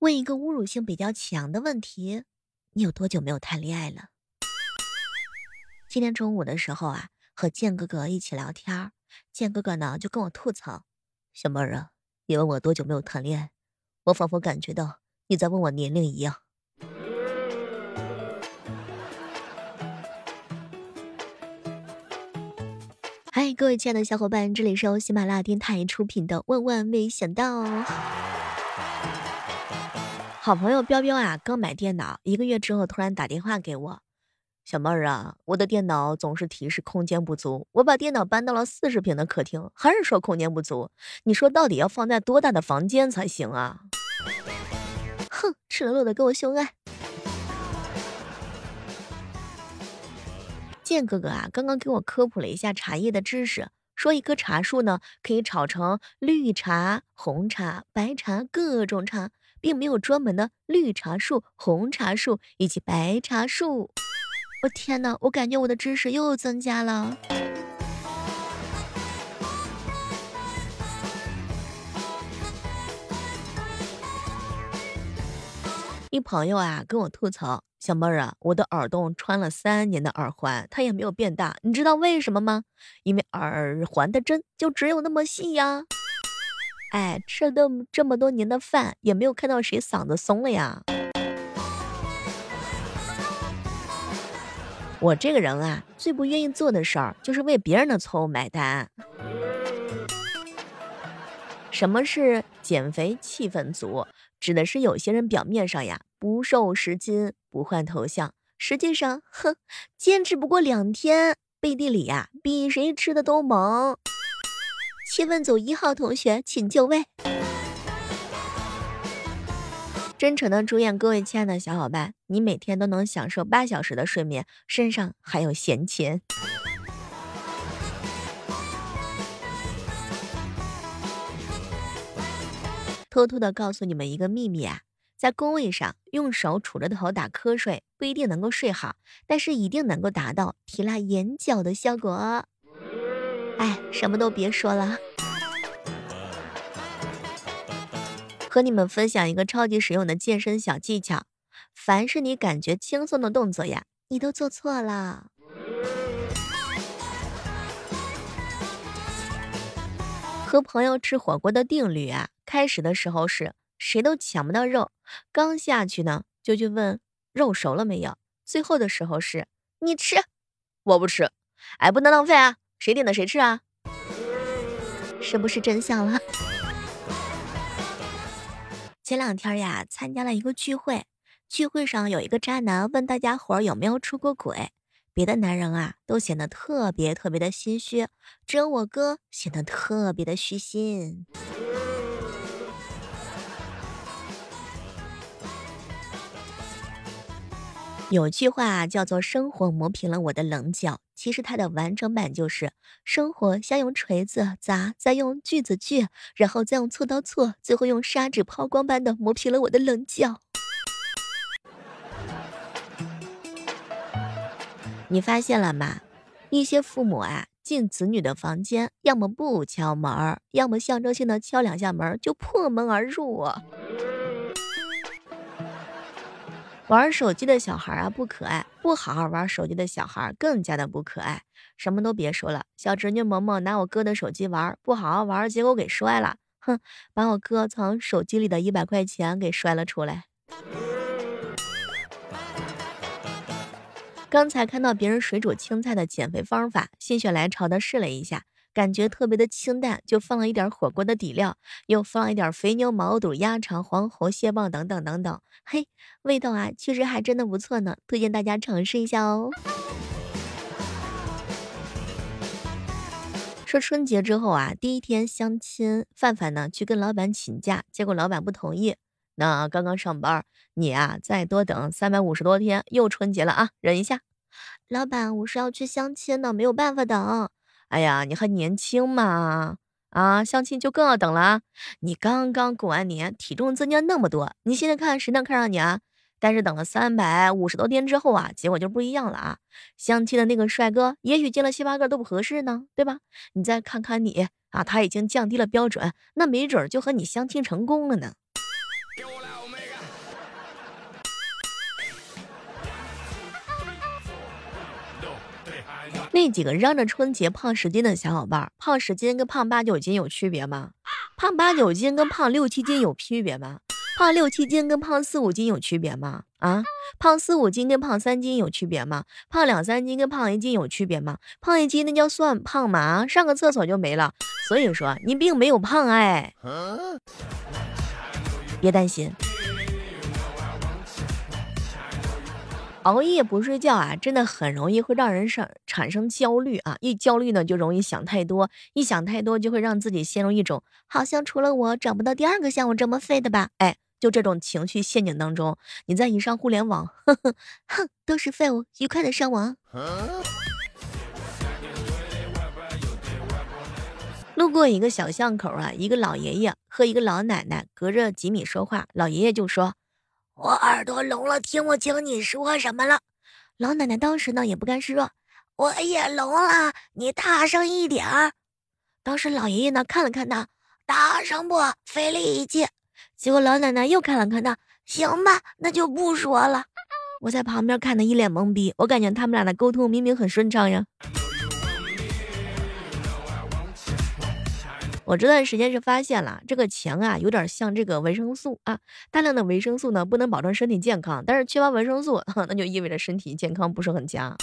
问一个侮辱性比较强的问题：你有多久没有谈恋爱了？今天中午的时候啊，和建哥哥一起聊天，建哥哥呢就跟我吐槽：“小妹儿啊，你问我多久没有谈恋爱，我仿佛感觉到你在问我年龄一样。”嗨，各位亲爱的小伙伴，这里是由喜马拉雅电台出品的《万万没想到》。好朋友彪彪啊，刚买电脑一个月之后，突然打电话给我，小妹儿啊，我的电脑总是提示空间不足，我把电脑搬到了四十平的客厅，还是说空间不足。你说到底要放在多大的房间才行啊？哼，赤裸裸的跟我秀恩爱。剑哥哥啊，刚刚给我科普了一下茶叶的知识，说一棵茶树呢，可以炒成绿茶、红茶、白茶各种茶。并没有专门的绿茶树、红茶树以及白茶树。我天哪，我感觉我的知识又增加了。一朋友啊跟我吐槽：“小妹儿啊，我的耳洞穿了三年的耳环，它也没有变大，你知道为什么吗？因为耳环的针就只有那么细呀。”哎，吃了这么这么多年的饭，也没有看到谁嗓子松了呀。我这个人啊，最不愿意做的事儿就是为别人的错误买单。什么是减肥气氛组？指的是有些人表面上呀不瘦十斤不换头像，实际上哼，坚持不过两天，背地里呀比谁吃的都猛。气氛组一号同学，请就位。真诚的祝愿各位亲爱的小伙伴，你每天都能享受八小时的睡眠，身上还有闲钱。偷偷的告诉你们一个秘密啊，在工位上用手杵着头打瞌睡不一定能够睡好，但是一定能够达到提拉眼角的效果哦。什么都别说了，和你们分享一个超级实用的健身小技巧。凡是你感觉轻松的动作呀，你都做错了。和朋友吃火锅的定律啊，开始的时候是谁都抢不到肉，刚下去呢就去问肉熟了没有，最后的时候是你吃，我不吃，哎，不能浪费啊。谁点的谁吃啊？是不是真相了？前两天呀，参加了一个聚会，聚会上有一个渣男问大家伙有没有出过轨，别的男人啊都显得特别特别的心虚，只有我哥显得特别的虚心。有句话叫做“生活磨平了我的棱角”，其实它的完整版就是“生活先用锤子砸，再用锯子锯，然后再用锉刀锉，最后用砂纸抛光般的磨平了我的棱角”。你发现了吗？一些父母啊，进子女的房间，要么不敲门，要么象征性的敲两下门就破门而入啊。玩手机的小孩啊不可爱，不好好玩手机的小孩更加的不可爱。什么都别说了，小侄女萌萌拿我哥的手机玩，不好好玩，结果给摔了，哼，把我哥藏手机里的一百块钱给摔了出来。刚才看到别人水煮青菜的减肥方法，心血来潮的试了一下。感觉特别的清淡，就放了一点火锅的底料，又放了一点肥牛、毛肚、鸭肠、黄喉、蟹棒等等等等。嘿，味道啊，确实还真的不错呢，推荐大家尝试一下哦。说春节之后啊，第一天相亲，范范呢去跟老板请假，结果老板不同意。那刚刚上班，你啊再多等三百五十多天，又春节了啊，忍一下。老板，我是要去相亲的，没有办法等。哎呀，你还年轻嘛，啊，相亲就更要等了。你刚刚过完年，体重增加那么多，你现在看谁能看上你啊？但是等了三百五十多天之后啊，结果就不一样了啊。相亲的那个帅哥，也许见了七八个都不合适呢，对吧？你再看看你啊，他已经降低了标准，那没准就和你相亲成功了呢。那几个嚷着春节胖十斤的小伙伴，胖十斤跟胖八九斤有区别吗？胖八九斤跟胖六七斤有区别吗？胖六七斤跟胖四五斤有区别吗？啊，胖四五斤跟胖三斤有区别吗？胖两三斤跟胖一斤有区别吗？胖一斤那叫算胖吗？上个厕所就没了。所以说你并没有胖哎，别担心。熬夜不睡觉啊，真的很容易会让人上产生焦虑啊！一焦虑呢，就容易想太多，一想太多就会让自己陷入一种好像除了我找不到第二个像我这么废的吧？哎。就这种情绪陷阱当中，你再一上互联网，哼哼，哼，都是废物，愉快的上网。路过一个小巷口啊，一个老爷爷和一个老奶奶隔着几米说话，老爷爷就说：“我耳朵聋了，听不清你说什么了。”老奶奶当时呢也不甘示弱：“我也聋了，你大声一点儿。”当时老爷爷呢看了看他，大声不？费力气。结果老奶奶又看了看他，行吧，那就不说了。我在旁边看的一脸懵逼，我感觉他们俩的沟通明明很顺畅呀。我这段时间是发现了，这个钱啊有点像这个维生素啊，大量的维生素呢不能保证身体健康，但是缺乏维生素，那就意味着身体健康不是很佳。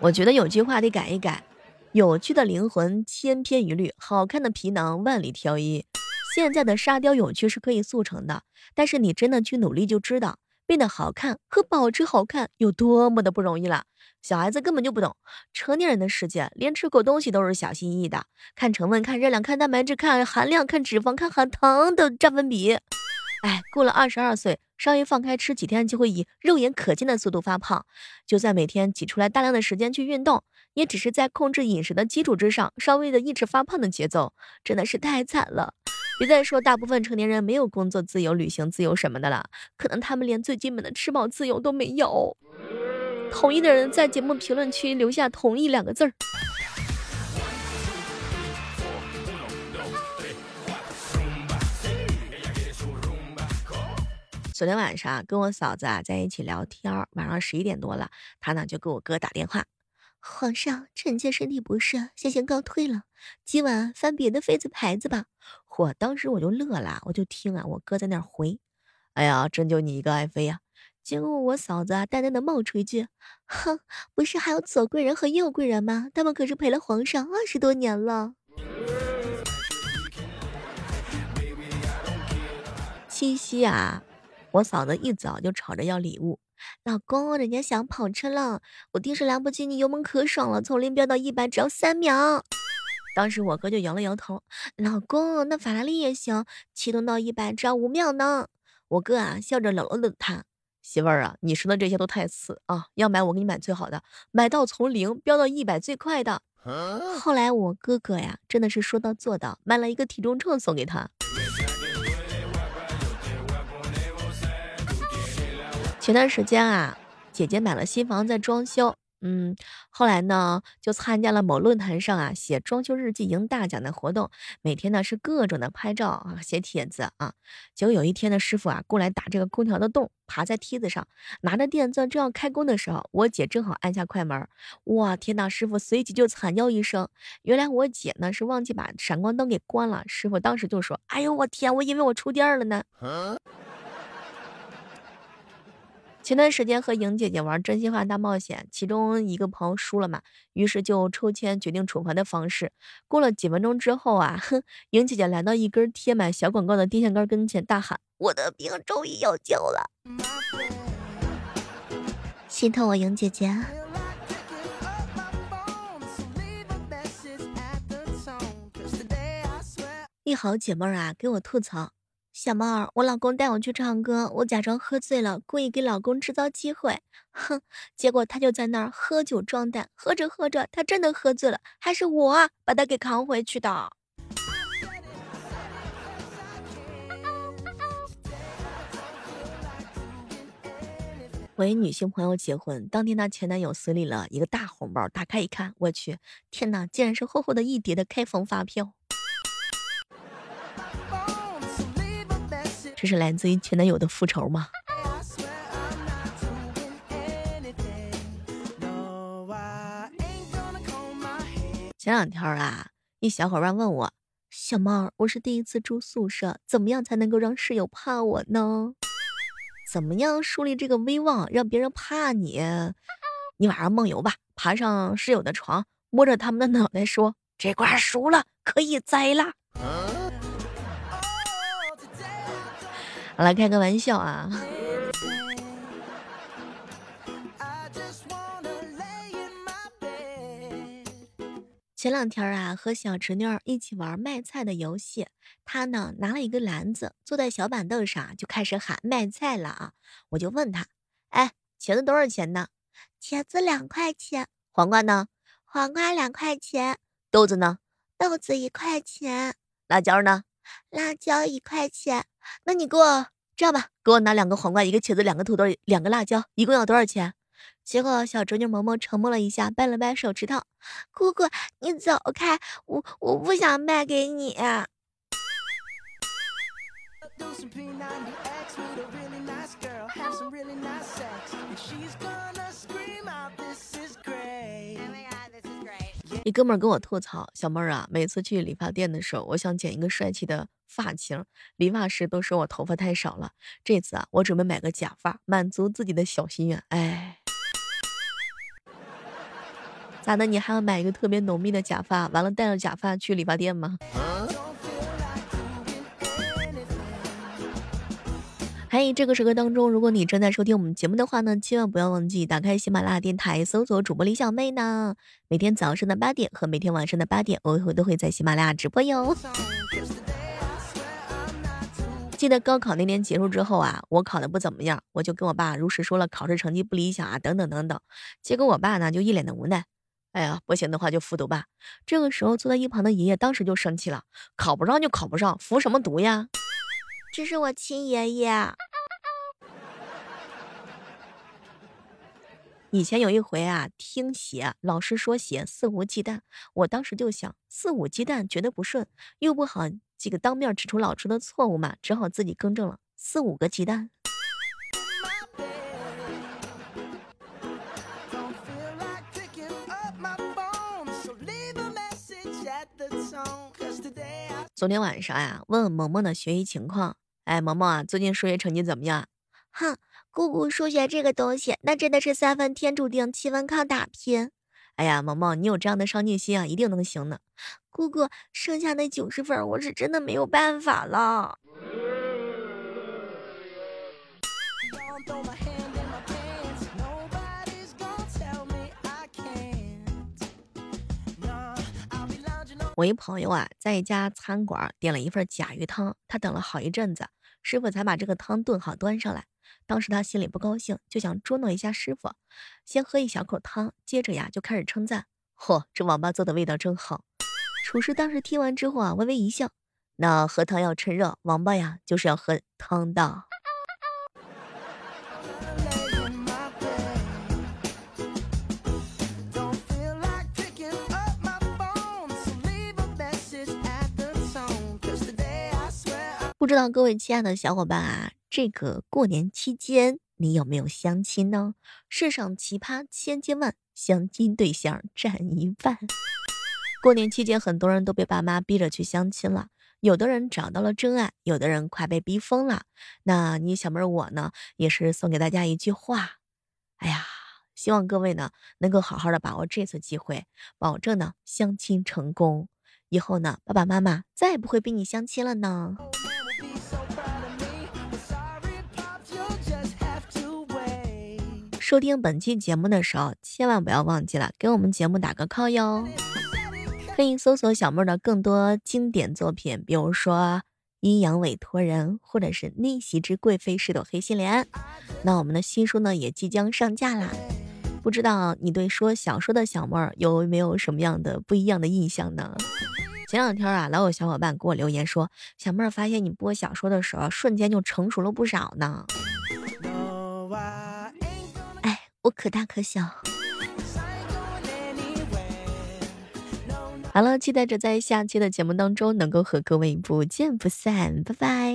我觉得有句话得改一改。有趣的灵魂千篇一律，好看的皮囊万里挑一。现在的沙雕有趣是可以速成的，但是你真的去努力就知道，变得好看和保持好看有多么的不容易了。小孩子根本就不懂，成年人的世界，连吃口东西都是小心翼翼的，看成分、看热量、看蛋白质、看含量、看脂肪、看含糖的占分比。哎，过了二十二岁。稍微放开吃几天，就会以肉眼可见的速度发胖。就算每天挤出来大量的时间去运动，也只是在控制饮食的基础之上，稍微的抑制发胖的节奏，真的是太惨了。别再说大部分成年人没有工作自由、旅行自由什么的了，可能他们连最基本的吃饱自由都没有。同意的人在节目评论区留下“同意”两个字儿。昨天晚上跟我嫂子啊在一起聊天，晚上十一点多了，她呢就给我哥打电话：“皇上，臣妾身体不适，先行告退了，今晚翻别的妃子牌子吧。”嚯，当时我就乐了，我就听啊，我哥在那回：“哎呀，真就你一个爱妃呀！”结果我嫂子啊淡淡的冒出一句：“哼，不是还有左贵人和右贵人吗？他们可是陪了皇上二十多年了。”七夕啊。我嫂子一早就吵着要礼物，老公，人家想跑车了，我定时兰博基尼油门可爽了，从零飙到一百只要三秒。当时我哥就摇了摇头，老公，那法拉利也行，启动到一百只要五秒呢。我哥啊笑着冷了冷他，媳妇儿啊，你说的这些都太次啊，要买我给你买最好的，买到从零飙到一百最快的。后来我哥哥呀真的是说到做到，买了一个体重秤送给他。前段时间啊，姐姐买了新房在装修，嗯，后来呢就参加了某论坛上啊写装修日记赢大奖的活动，每天呢是各种的拍照啊写帖子啊，结果有一天呢师傅啊过来打这个空调的洞，爬在梯子上拿着电钻正要开工的时候，我姐正好按下快门，哇天呐，师傅随即就惨叫一声，原来我姐呢是忘记把闪光灯给关了，师傅当时就说，哎呦我天，我以为我触电了呢。前段时间和莹姐姐玩真心话大冒险，其中一个朋友输了嘛，于是就抽签决定处罚的方式。过了几分钟之后啊，哼，莹姐姐来到一根贴满小广告的电线杆跟前，大喊：“我的病终于有救了！”心疼我莹姐姐。一好姐妹啊，给我吐槽。小猫儿，我老公带我去唱歌，我假装喝醉了，故意给老公制造机会。哼，结果他就在那儿喝酒装蛋，喝着喝着，他真的喝醉了，还是我把他给扛回去的。我一，女性朋友结婚当天，她前男友随礼了一个大红包，打开一看，我去，天哪，竟然是厚厚的一叠的开封发票。这是来自于前男友的复仇吗？前两天啊，一小伙伴问我，小猫，我是第一次住宿舍，怎么样才能够让室友怕我呢？怎么样树立这个威望，让别人怕你？你晚上梦游吧，爬上室友的床，摸着他们的脑袋说，这瓜熟了，可以摘了。我来，开个玩笑啊。”前两天啊，和小侄女一起玩卖菜的游戏，她呢拿了一个篮子，坐在小板凳上就开始喊卖菜了啊！我就问她，哎，茄子多少钱呢？茄子两块钱。黄瓜呢？黄瓜两块钱。豆子呢？豆子一块钱。辣椒呢？辣椒一块钱。那你给我这样吧，给我拿两个黄瓜，一个茄子，两个土豆，两个辣椒，一共要多少钱？结果小侄女萌萌沉默了一下，掰了掰手指头。姑姑，你走开，我我不想卖给你。一哥们儿跟我吐槽，小妹儿啊，每次去理发店的时候，我想剪一个帅气的发型，理发师都说我头发太少了。这次啊，我准备买个假发，满足自己的小心愿。哎。咋的？你还要买一个特别浓密的假发？完了带着假发去理发店吗？嘿，这个时刻当中，如果你正在收听我们节目的话呢，千万不要忘记打开喜马拉雅电台，搜索主播李小妹呢。每天早上的八点和每天晚上的八点，我会都会在喜马拉雅直播哟。记得高考那年结束之后啊，我考的不怎么样，我就跟我爸如实说了考试成绩不理想啊，等等等等。结果我爸呢就一脸的无奈。哎呀，不行的话就复读吧。这个时候坐在一旁的爷爷当时就生气了，考不上就考不上，服什么毒呀？这是我亲爷爷。以前有一回啊，听写老师说写肆无忌惮，我当时就想肆无忌惮觉得不顺，又不好这个当面指出老师的错误嘛，只好自己更正了四五个鸡蛋。昨天晚上呀，问萌萌的学习情况。哎，萌萌啊，最近数学成绩怎么样？哼，姑姑，数学这个东西，那真的是三分天注定，七分靠打拼。哎呀，萌萌，你有这样的上进心啊，一定能行的。姑姑，剩下那九十分，我是真的没有办法了。我一朋友啊，在一家餐馆点了一份甲鱼汤，他等了好一阵子，师傅才把这个汤炖好端上来。当时他心里不高兴，就想捉弄一下师傅，先喝一小口汤，接着呀就开始称赞：“嚯，这王八做的味道真好。”厨师当时听完之后啊，微微一笑：“那喝汤要趁热，王八呀就是要喝汤的。”不知道各位亲爱的小伙伴啊，这个过年期间你有没有相亲呢？世上奇葩千千万，相亲对象占一半。过年期间，很多人都被爸妈逼着去相亲了，有的人找到了真爱，有的人快被逼疯了。那你小妹儿我呢，也是送给大家一句话：哎呀，希望各位呢能够好好的把握这次机会，保证呢相亲成功。以后呢，爸爸妈妈再也不会逼你相亲了呢。收听本期节目的时候，千万不要忘记了给我们节目打个 call 哟。可以搜索小妹儿的更多经典作品，比如说《阴阳委托人》或者是《逆袭之贵妃是朵黑心莲》。那我们的新书呢也即将上架啦，不知道你对说小说的小妹儿有没有什么样的不一样的印象呢？前两天啊，老有小伙伴给我留言说，小妹儿发现你播小说的时候，瞬间就成熟了不少呢。可大可小。好了，期待着在下期的节目当中能够和各位不见不散，拜拜。